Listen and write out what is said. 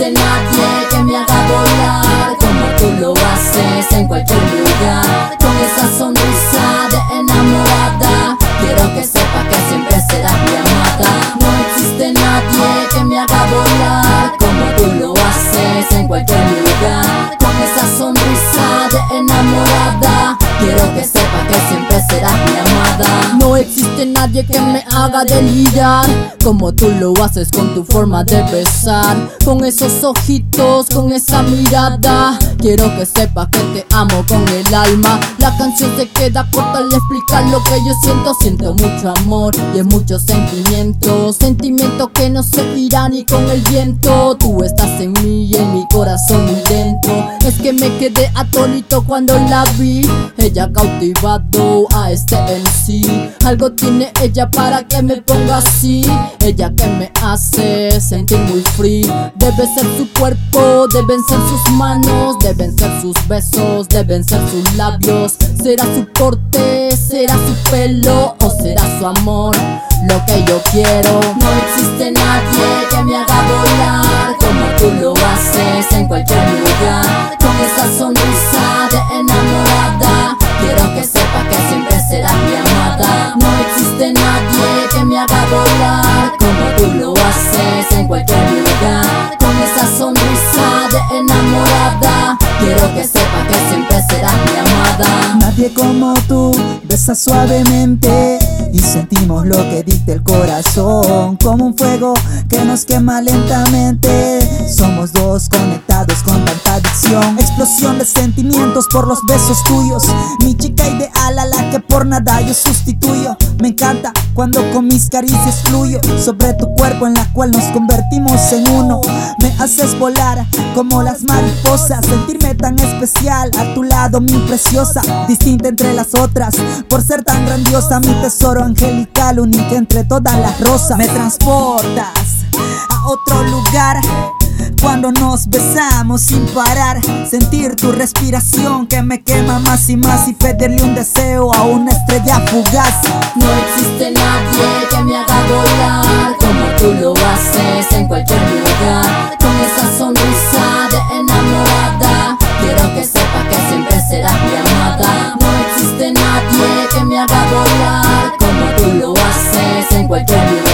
existe nadie que me haga volar como tú lo haces en cualquier lugar. Con esa sonrisa de enamorada, quiero que sepas que siempre serás mi amada. No existe nadie que me haga volar como tú lo haces en cualquier lugar. Con esa sonrisa de enamorada, quiero que sepas que siempre serás mi amada. Existe nadie que me haga delirar como tú lo haces con tu forma de besar, con esos ojitos, con esa mirada. Quiero que sepas que te amo con el alma. La canción se queda corta al explicar lo que yo siento. Siento mucho amor y es muchos sentimientos, sentimientos que no se irán ni con el viento. Tú estás en mí y en mi corazón muy lento. Es que me quedé atónito cuando la vi. Ella cautivado a este en sí. Algo tiene ella para que me ponga así. Ella que me hace sentir muy free. Debe ser su cuerpo, deben ser sus manos, deben ser sus besos, deben ser sus labios. Será su corte, será su pelo o será su amor. Lo que yo quiero. No existe que me haga volar como tú lo haces en cualquier lugar. Con esa sonrisa de enamorada, quiero que sepas que siempre serás mi amada. Nadie como tú besa suavemente y sentimos lo que dicta el corazón como un fuego que nos quema lentamente. Somos dos conectados con tanta adicción, explosión de sentimientos por los besos tuyos. Mi chica ideal a la que por nada yo sustituyo. Me encanta cuando con mis caricias fluyo sobre tu cuerpo en la cual nos convertimos en uno. Me haces volar como las mariposas, sentirme tan especial a tu lado, mi preciosa, distinta entre las otras, por ser tan grandiosa, mi tesoro angelical, única entre todas las rosas. Me transportas a otro lugar. Cuando nos besamos sin parar, sentir tu respiración que me quema más y más y pedirle un deseo a una estrella fugaz. No existe nadie que me haga volar como tú lo haces en cualquier lugar. Con esa sonrisa de enamorada, quiero que sepa que siempre serás mi amada. No existe nadie que me haga volar como tú lo haces en cualquier lugar.